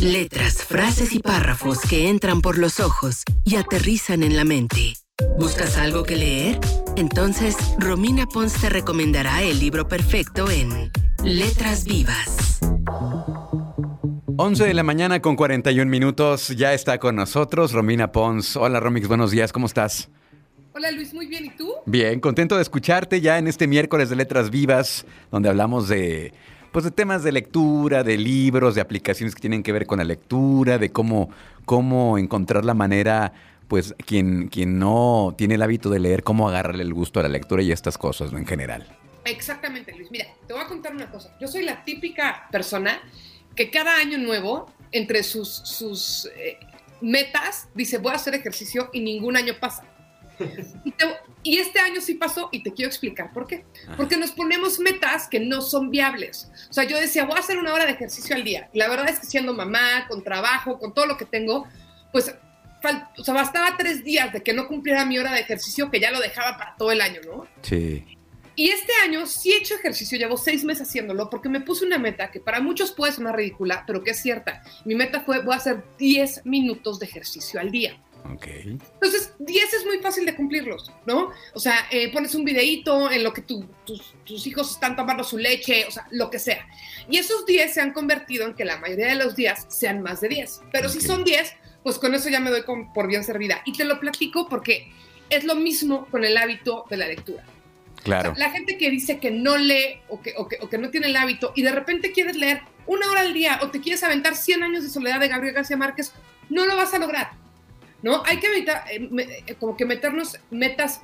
Letras, frases y párrafos que entran por los ojos y aterrizan en la mente. ¿Buscas algo que leer? Entonces, Romina Pons te recomendará el libro perfecto en Letras Vivas. 11 de la mañana con 41 minutos. Ya está con nosotros Romina Pons. Hola Romix, buenos días, ¿cómo estás? Hola Luis, muy bien, ¿y tú? Bien, contento de escucharte ya en este miércoles de Letras Vivas, donde hablamos de pues de temas de lectura, de libros, de aplicaciones que tienen que ver con la lectura, de cómo, cómo encontrar la manera, pues quien, quien no tiene el hábito de leer, cómo agarrarle el gusto a la lectura y estas cosas en general. Exactamente, Luis. Mira, te voy a contar una cosa. Yo soy la típica persona que cada año nuevo, entre sus, sus eh, metas, dice, voy a hacer ejercicio y ningún año pasa. Y, este año sí pasó y te quiero explicar por qué. Porque nos ponemos metas que no son viables. O sea, yo decía, voy a hacer una hora de ejercicio al día. Y la verdad es que siendo mamá, con trabajo, con todo lo que tengo, pues o sea, bastaba tres días de que no cumpliera mi hora de ejercicio que ya lo dejaba para todo el año, ¿no? Sí. Y este año sí he hecho ejercicio, llevo seis meses haciéndolo porque me puse una meta que para muchos puede sonar ridícula, pero que es cierta. Mi meta fue, voy a hacer 10 minutos de ejercicio al día. Entonces, 10 es muy fácil de cumplirlos, ¿no? O sea, eh, pones un videíto en lo que tus, tus, hijos están tomando su leche, o sea, lo que sea. Y esos 10 se han convertido en que la mayoría de los días sean más de 10. Pero si son 10, pues con eso ya me doy por bien servida. Y te lo platico porque es lo mismo con el hábito de la lectura. Claro. la gente que dice que no lee o que, o que, o que no tiene el hábito y de repente quieres leer una hora al día o te quieres aventar 100 años de soledad de Gabriel García Márquez, no lo vas a lograr ¿no? Hay que evitar, eh, eh, como que meternos metas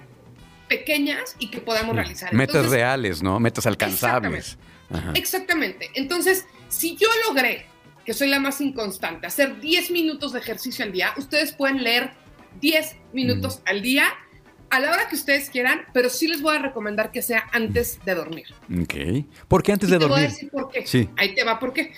pequeñas y que podamos realizar. Metas reales, ¿no? Metas alcanzables. Exactamente. exactamente. Entonces, si yo logré, que soy la más inconstante, hacer 10 minutos de ejercicio al día, ustedes pueden leer 10 minutos mm. al día a la hora que ustedes quieran, pero sí les voy a recomendar que sea antes de dormir. Ok. ¿Por qué antes de dormir? Te voy a decir por qué. Sí. Ahí te va, ¿por qué?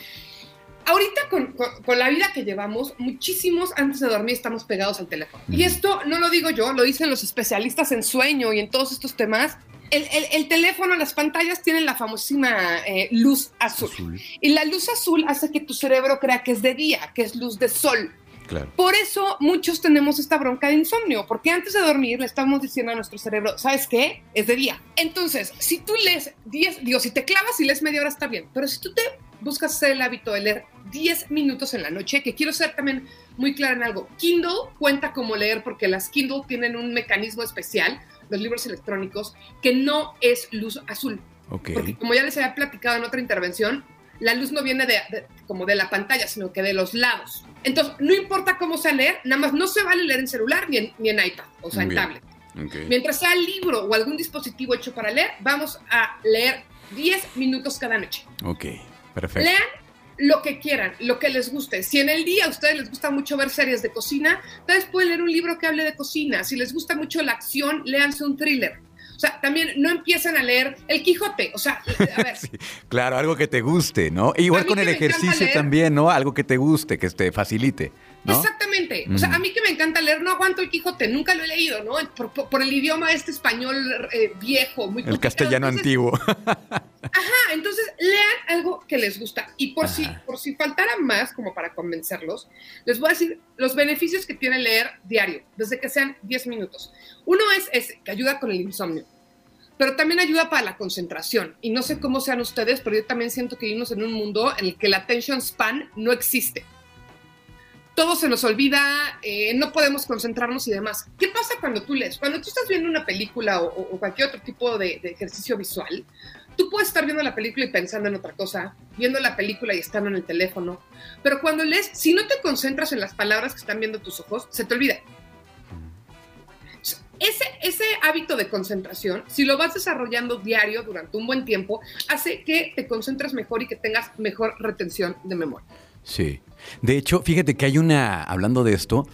Ahorita con, la vida que llevamos, muchísimos antes de dormir estamos pegados al teléfono. Y esto no lo digo yo, lo dicen los especialistas en sueño y en todos estos temas. El, teléfono, las pantallas tienen la famosísima eh, luz azul. Y la luz azul hace que tu cerebro crea que es de día, que es luz de sol. Claro. Por eso muchos tenemos esta bronca de insomnio, porque antes de dormir le estamos diciendo a nuestro cerebro, ¿sabes qué? Es de día. Entonces, si tú lees 10, digo, si te clavas y lees media hora está bien, pero si tú te buscas hacer el hábito de leer 10 minutos en la noche, que quiero ser también muy clara en algo. Kindle cuenta como leer porque las Kindle tienen un mecanismo especial, los libros electrónicos, que no es luz azul. Porque como ya les había platicado en otra intervención, la luz no viene de, como de la pantalla, sino que de los lados. Entonces, no importa cómo sea leer, nada más no se vale leer en celular ni en, ni en iPad, o sea, en tablet. Mientras sea libro o algún dispositivo hecho para leer, vamos a leer 10 minutos cada noche. Ok. Perfecto. Lean lo que quieran, lo que les guste. Si en el día a ustedes les gusta mucho ver series de cocina, entonces pueden leer un libro que hable de cocina. Si les gusta mucho la acción, léanse un thriller. O sea, también no empiecen a leer El Quijote. O sea, a ver. claro, algo que te guste, ¿no? Igual con el ejercicio también, ¿no? Algo que te guste, que te facilite. Exactamente. O sea, a mí que me encanta leer, no aguanto el Quijote, nunca lo he leído, ¿no? Por, el idioma este español eh, viejo, muy El castellano antiguo. ajá, entonces lean algo que les gusta. Y por si, por si faltara más, como para convencerlos, les voy a decir los beneficios que tiene leer diario, desde que sean 10 minutos. Uno es ese, que ayuda con el insomnio pero también ayuda para la concentración. Y no sé cómo sean ustedes, pero yo también siento que vivimos en un mundo en el que la attention span no existe todo se nos olvida, eh, no podemos concentrarnos y demás. ¿Qué pasa cuando tú lees? Cuando tú estás viendo una película o, cualquier otro tipo de, ejercicio visual, tú puedes estar viendo la película y pensando en otra cosa, viendo la película y estando en el teléfono, pero cuando lees, si no te concentras en las palabras que están viendo tus ojos, se te olvida. Ese, hábito de concentración, si lo vas desarrollando diario durante un buen tiempo, hace que te concentres mejor y que tengas mejor retención de memoria. Sí. De hecho, fíjate que hay una, hablando de esto,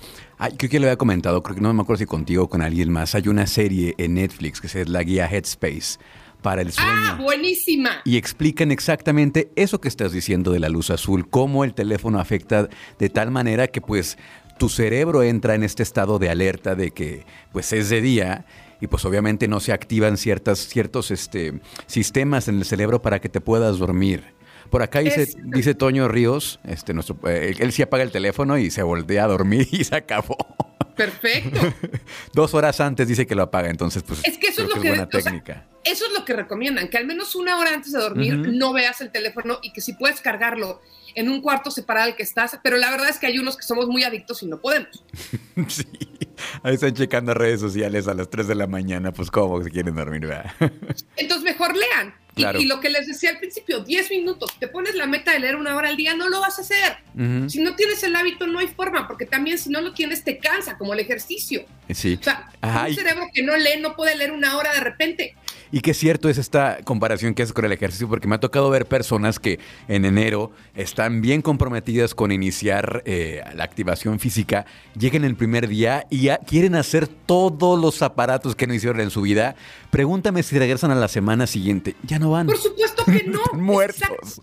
creo que lo había comentado, creo que no me acuerdo si contigo o con alguien más, hay una serie en Netflix que es la guía Headspace para el sueño. ¡Ah, buenísima! Y explican exactamente eso que estás diciendo de la luz azul, cómo el teléfono afecta de tal manera que pues tu cerebro entra en este estado de alerta de que pues es de día y pues obviamente no se activan ciertas, ciertos este, sistemas en el cerebro para que te puedas dormir Por acá dice, Es- dice Toño Ríos, este, nuestro, eh, él sí apaga el teléfono y se voltea a dormir y se acabó. Perfecto. Dos horas antes dice que lo apaga, entonces pues Es que eso es lo que es buena o sea, técnica. eso es lo que recomiendan, que al menos una hora antes de dormir no veas el teléfono y que si puedes cargarlo en un cuarto separado al que estás, pero la verdad es que hay unos que somos muy adictos y no podemos. Sí. Ahí están checando redes sociales a las 3 de la mañana, pues cómo se quieren dormir, ¿verdad? Entonces mejor lean. Y, Claro. y lo que les decía al principio, 10 minutos, te pones la meta de leer una hora al día, no lo vas a hacer. Si no tienes el hábito, no hay forma, porque también si no lo tienes, te cansa, como el ejercicio. Sí. O sea, un cerebro que no lee no puede leer una hora de repente. Y qué cierto es esta comparación que haces con el ejercicio, porque me ha tocado ver personas que en enero están bien comprometidas con iniciar eh, la activación física, llegan el primer día y ya quieren hacer todos los aparatos que no hicieron en su vida. Pregúntame si regresan a la semana siguiente. Ya no van. Por supuesto que no. Están muertos.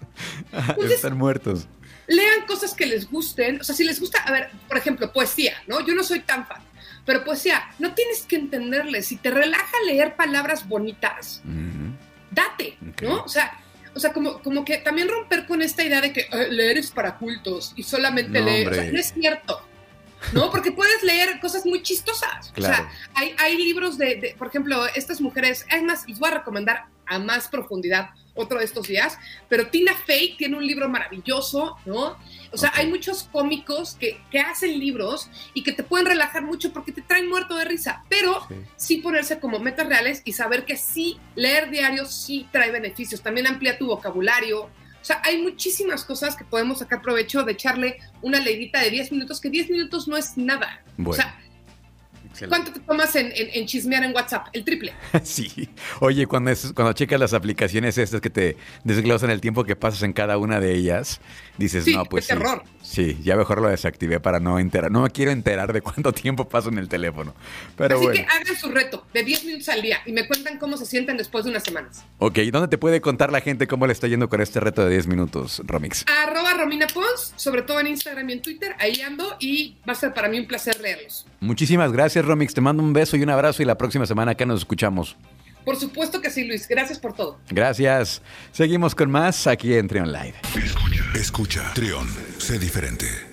Entonces- Están muertos. lean cosas que les gusten. O sea, si les gusta, a ver, por ejemplo, poesía, ¿no? Yo no soy tan fan, pero poesía, no tienes que entenderle. Si te relaja leer palabras bonitas, date. ¿no? O sea, o sea como, como que también romper con esta idea de que eh, leer es para cultos y solamente No, leer. O sea, no es cierto. ¿No? Porque puedes leer cosas muy chistosas. Claro. O sea, hay, hay libros de, de, por ejemplo, estas mujeres, además les voy a recomendar a más profundidad otro de estos días, pero Tina Fey tiene un libro maravilloso, ¿no? O sea, hay muchos cómicos que, que hacen libros y que te pueden relajar mucho porque te traen muerto de risa, pero Sí. sí ponerse como metas reales y saber que sí, leer diario sí trae beneficios, también amplía tu vocabulario. O sea, hay muchísimas cosas que podemos sacar provecho de echarle una leidita de 10 minutos, que 10 minutos no es nada. Bueno. O sea, Excelente. ¿cuánto te tomas en, en- en chismear en WhatsApp? El triple. Sí. Oye, cuando, es- cuando checas las aplicaciones estas que te desglosan el tiempo que pasas en cada una de ellas, dices, Sí, no, pues qué sí. terror. Sí, ya mejor lo desactivé para no enterar. No me quiero enterar de cuánto tiempo paso en el teléfono. Pero Así bueno. que hagan su reto de 10 minutos al día y me cuentan cómo se sienten después de unas semanas. Ok, ¿dónde te puede contar la gente cómo le está yendo con este reto de 10 minutos, Romix? Arroba Romina Pons, sobre todo en Instagram y en Twitter, ahí ando y va a ser para mí un placer leerlos. Muchísimas gracias, Romix. Te mando un beso y un abrazo y la próxima semana acá nos escuchamos. Por supuesto que sí, Luis. Gracias por todo. Gracias. Seguimos con más aquí en Trion Live. Escucha Trión, sé diferente.